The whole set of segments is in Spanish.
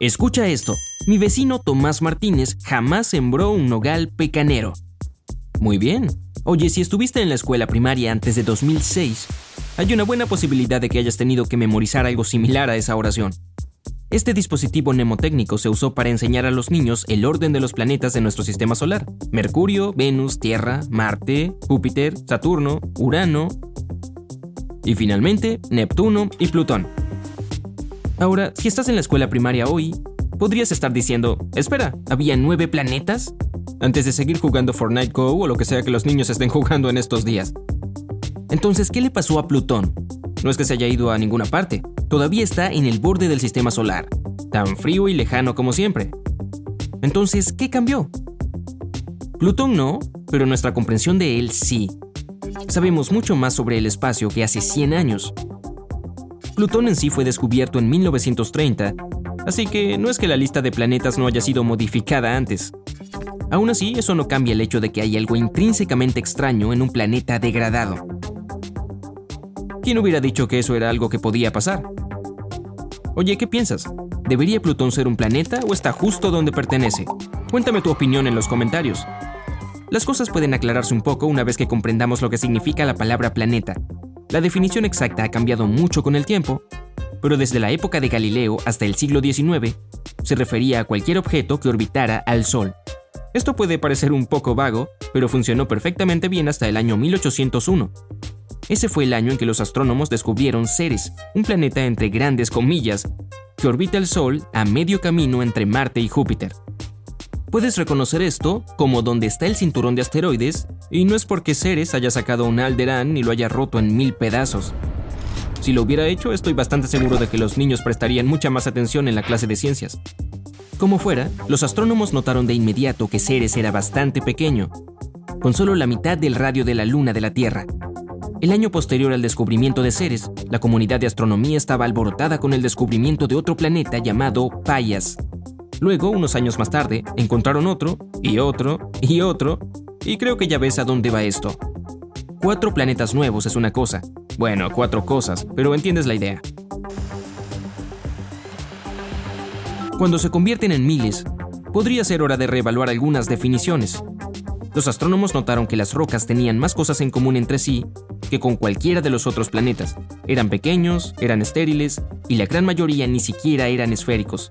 Escucha esto. Mi vecino Tomás Martínez jamás sembró un nogal pecanero. Muy bien. Oye, si estuviste en la escuela primaria antes de 2006, hay una buena posibilidad de que hayas tenido que memorizar algo similar a esa oración. Este dispositivo mnemotécnico se usó para enseñar a los niños el orden de los planetas de nuestro sistema solar. Mercurio, Venus, Tierra, Marte, Júpiter, Saturno, Urano y finalmente Neptuno y Plutón. Ahora, si estás en la escuela primaria hoy, podrías estar diciendo, espera, ¿había nueve planetas? Antes de seguir jugando Fortnite Go o lo que sea que los niños estén jugando en estos días. Entonces, ¿qué le pasó a Plutón? No es que se haya ido a ninguna parte, todavía está en el borde del sistema solar, tan frío y lejano como siempre. Entonces, ¿qué cambió? Plutón no, pero nuestra comprensión de él sí. Sabemos mucho más sobre el espacio que hace 100 años. Plutón en sí fue descubierto en 1930, así que no es que la lista de planetas no haya sido modificada antes. Aún así, eso no cambia el hecho de que hay algo intrínsecamente extraño en un planeta degradado. ¿Quién hubiera dicho que eso era algo que podía pasar? Oye, ¿qué piensas? ¿Debería Plutón ser un planeta o está justo donde pertenece? Cuéntame tu opinión en los comentarios. Las cosas pueden aclararse un poco una vez que comprendamos lo que significa la palabra planeta. La definición exacta ha cambiado mucho con el tiempo, pero desde la época de Galileo hasta el siglo XIX se refería a cualquier objeto que orbitara al Sol. Esto puede parecer un poco vago, pero funcionó perfectamente bien hasta el año 1801. Ese fue el año en que los astrónomos descubrieron Ceres, un planeta entre grandes comillas, que orbita el Sol a medio camino entre Marte y Júpiter. Puedes reconocer esto como donde está el cinturón de asteroides, y no es porque Ceres haya sacado un Alderán y lo haya roto en mil pedazos. Si lo hubiera hecho, estoy bastante seguro de que los niños prestarían mucha más atención en la clase de ciencias. Como fuera, los astrónomos notaron de inmediato que Ceres era bastante pequeño, con solo la mitad del radio de la luna de la Tierra. El año posterior al descubrimiento de Ceres, la comunidad de astronomía estaba alborotada con el descubrimiento de otro planeta llamado Payas. Luego, unos años más tarde, encontraron otro, y otro, y otro, y creo que ya ves a dónde va esto. Cuatro planetas nuevos es una cosa. Bueno, cuatro cosas, pero entiendes la idea. Cuando se convierten en miles, podría ser hora de reevaluar algunas definiciones. Los astrónomos notaron que las rocas tenían más cosas en común entre sí que con cualquiera de los otros planetas. Eran pequeños, eran estériles y la gran mayoría ni siquiera eran esféricos.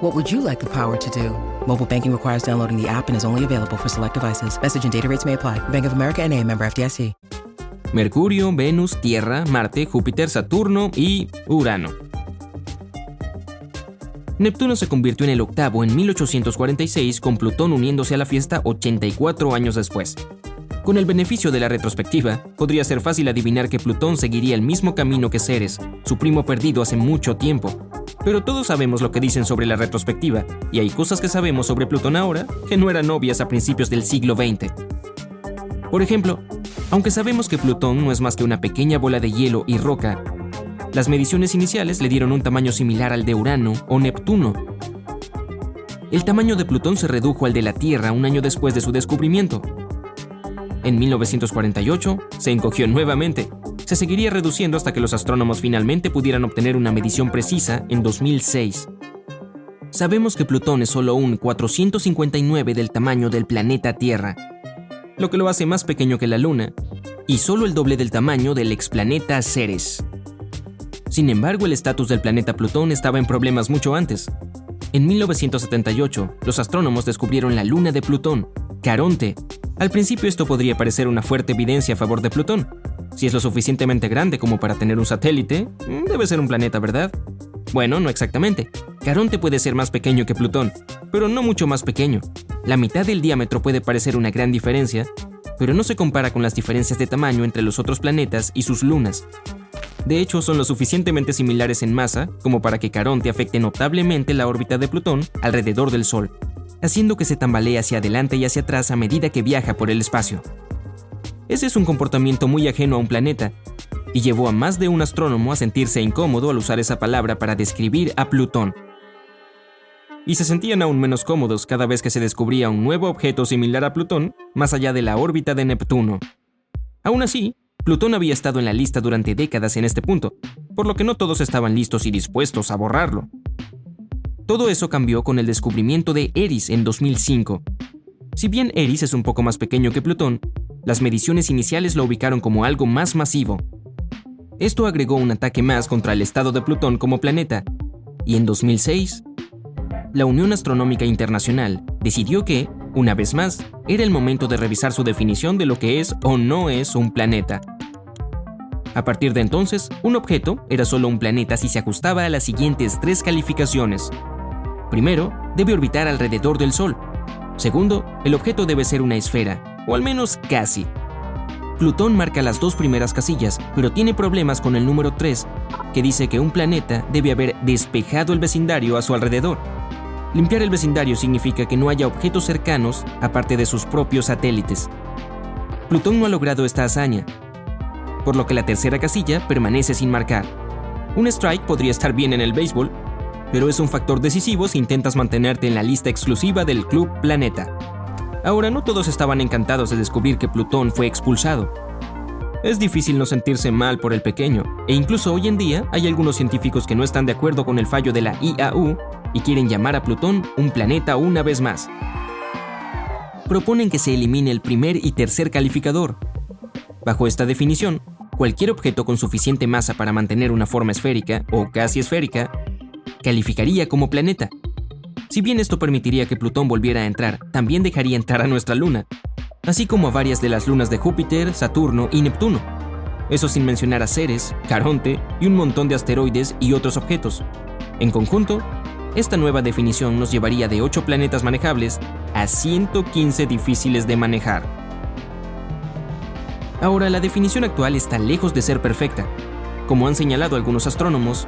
What would you like the power to do? Mobile banking requires downloading the app and is only available for select devices. Message and data rates may apply. Bank of America and a member FDIC. Mercurio, Venus, Tierra, Marte, Júpiter, Saturno y Urano. Neptuno se convirtió en el octavo en 1846 con Plutón uniéndose a la fiesta 84 años después. Con el beneficio de la retrospectiva, podría ser fácil adivinar que Plutón seguiría el mismo camino que Ceres, su primo perdido hace mucho tiempo. Pero todos sabemos lo que dicen sobre la retrospectiva, y hay cosas que sabemos sobre Plutón ahora que no eran obvias a principios del siglo XX. Por ejemplo, aunque sabemos que Plutón no es más que una pequeña bola de hielo y roca, las mediciones iniciales le dieron un tamaño similar al de Urano o Neptuno. El tamaño de Plutón se redujo al de la Tierra un año después de su descubrimiento. En 1948 se encogió nuevamente. Se seguiría reduciendo hasta que los astrónomos finalmente pudieran obtener una medición precisa en 2006. Sabemos que Plutón es solo un 459 del tamaño del planeta Tierra, lo que lo hace más pequeño que la Luna, y solo el doble del tamaño del explaneta Ceres. Sin embargo, el estatus del planeta Plutón estaba en problemas mucho antes. En 1978, los astrónomos descubrieron la luna de Plutón, Caronte. Al principio esto podría parecer una fuerte evidencia a favor de Plutón. Si es lo suficientemente grande como para tener un satélite, mm, debe ser un planeta, ¿verdad? Bueno, no exactamente. Caronte puede ser más pequeño que Plutón, pero no mucho más pequeño. La mitad del diámetro puede parecer una gran diferencia, pero no se compara con las diferencias de tamaño entre los otros planetas y sus lunas. De hecho, son lo suficientemente similares en masa como para que Caronte afecte notablemente la órbita de Plutón alrededor del Sol, haciendo que se tambalee hacia adelante y hacia atrás a medida que viaja por el espacio. Ese es un comportamiento muy ajeno a un planeta, y llevó a más de un astrónomo a sentirse incómodo al usar esa palabra para describir a Plutón. Y se sentían aún menos cómodos cada vez que se descubría un nuevo objeto similar a Plutón más allá de la órbita de Neptuno. Aún así, Plutón había estado en la lista durante décadas en este punto, por lo que no todos estaban listos y dispuestos a borrarlo. Todo eso cambió con el descubrimiento de Eris en 2005. Si bien Eris es un poco más pequeño que Plutón, las mediciones iniciales lo ubicaron como algo más masivo. Esto agregó un ataque más contra el estado de Plutón como planeta, y en 2006, la Unión Astronómica Internacional decidió que, una vez más, era el momento de revisar su definición de lo que es o no es un planeta. A partir de entonces, un objeto era solo un planeta si se ajustaba a las siguientes tres calificaciones. Primero, debe orbitar alrededor del Sol. Segundo, el objeto debe ser una esfera, o al menos casi. Plutón marca las dos primeras casillas, pero tiene problemas con el número 3, que dice que un planeta debe haber despejado el vecindario a su alrededor. Limpiar el vecindario significa que no haya objetos cercanos aparte de sus propios satélites. Plutón no ha logrado esta hazaña, por lo que la tercera casilla permanece sin marcar. Un strike podría estar bien en el béisbol, pero es un factor decisivo si intentas mantenerte en la lista exclusiva del Club Planeta. Ahora, no todos estaban encantados de descubrir que Plutón fue expulsado. Es difícil no sentirse mal por el pequeño, e incluso hoy en día hay algunos científicos que no están de acuerdo con el fallo de la IAU y quieren llamar a Plutón un planeta una vez más. Proponen que se elimine el primer y tercer calificador. Bajo esta definición, cualquier objeto con suficiente masa para mantener una forma esférica o casi esférica calificaría como planeta. Si bien esto permitiría que Plutón volviera a entrar, también dejaría entrar a nuestra Luna, así como a varias de las lunas de Júpiter, Saturno y Neptuno. Eso sin mencionar a Ceres, Caronte y un montón de asteroides y otros objetos. En conjunto, esta nueva definición nos llevaría de 8 planetas manejables a 115 difíciles de manejar. Ahora, la definición actual está lejos de ser perfecta. Como han señalado algunos astrónomos,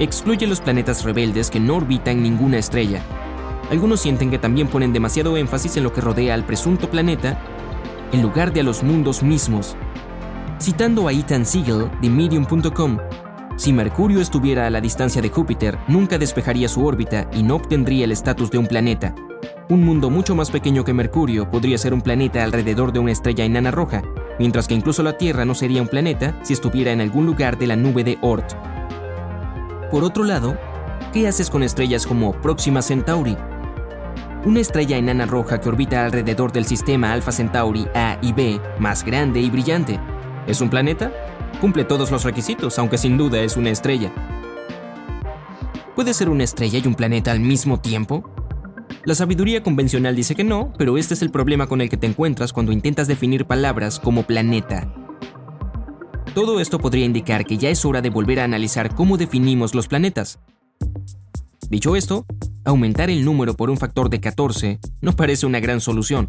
excluye los planetas rebeldes que no orbitan ninguna estrella. Algunos sienten que también ponen demasiado énfasis en lo que rodea al presunto planeta en lugar de a los mundos mismos. Citando a Ethan Siegel de Medium.com, si Mercurio estuviera a la distancia de Júpiter, nunca despejaría su órbita y no obtendría el estatus de un planeta. Un mundo mucho más pequeño que Mercurio podría ser un planeta alrededor de una estrella enana roja, mientras que incluso la Tierra no sería un planeta si estuviera en algún lugar de la nube de Oort. Por otro lado, ¿qué haces con estrellas como Próxima Centauri? Una estrella enana roja que orbita alrededor del sistema Alpha Centauri A y B, más grande y brillante. ¿Es un planeta? Cumple todos los requisitos, aunque sin duda es una estrella. ¿Puede ser una estrella y un planeta al mismo tiempo? La sabiduría convencional dice que no, pero este es el problema con el que te encuentras cuando intentas definir palabras como planeta. Todo esto podría indicar que ya es hora de volver a analizar cómo definimos los planetas. Dicho esto, aumentar el número por un factor de 14 no parece una gran solución.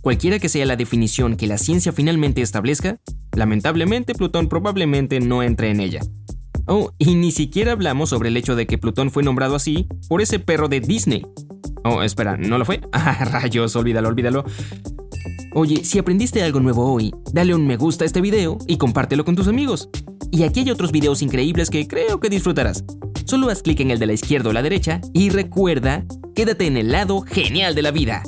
Cualquiera que sea la definición que la ciencia finalmente establezca, lamentablemente Plutón probablemente no entre en ella. Oh, y ni siquiera hablamos sobre el hecho de que Plutón fue nombrado así por ese perro de Disney. Oh, espera, ¿no lo fue? Ah, rayos, olvídalo, olvídalo. Oye, si aprendiste algo nuevo hoy, dale un me gusta a este video y compártelo con tus amigos. Y aquí hay otros videos increíbles que creo que disfrutarás. Solo haz clic en el de la izquierda o la derecha y recuerda, quédate en el lado genial de la vida.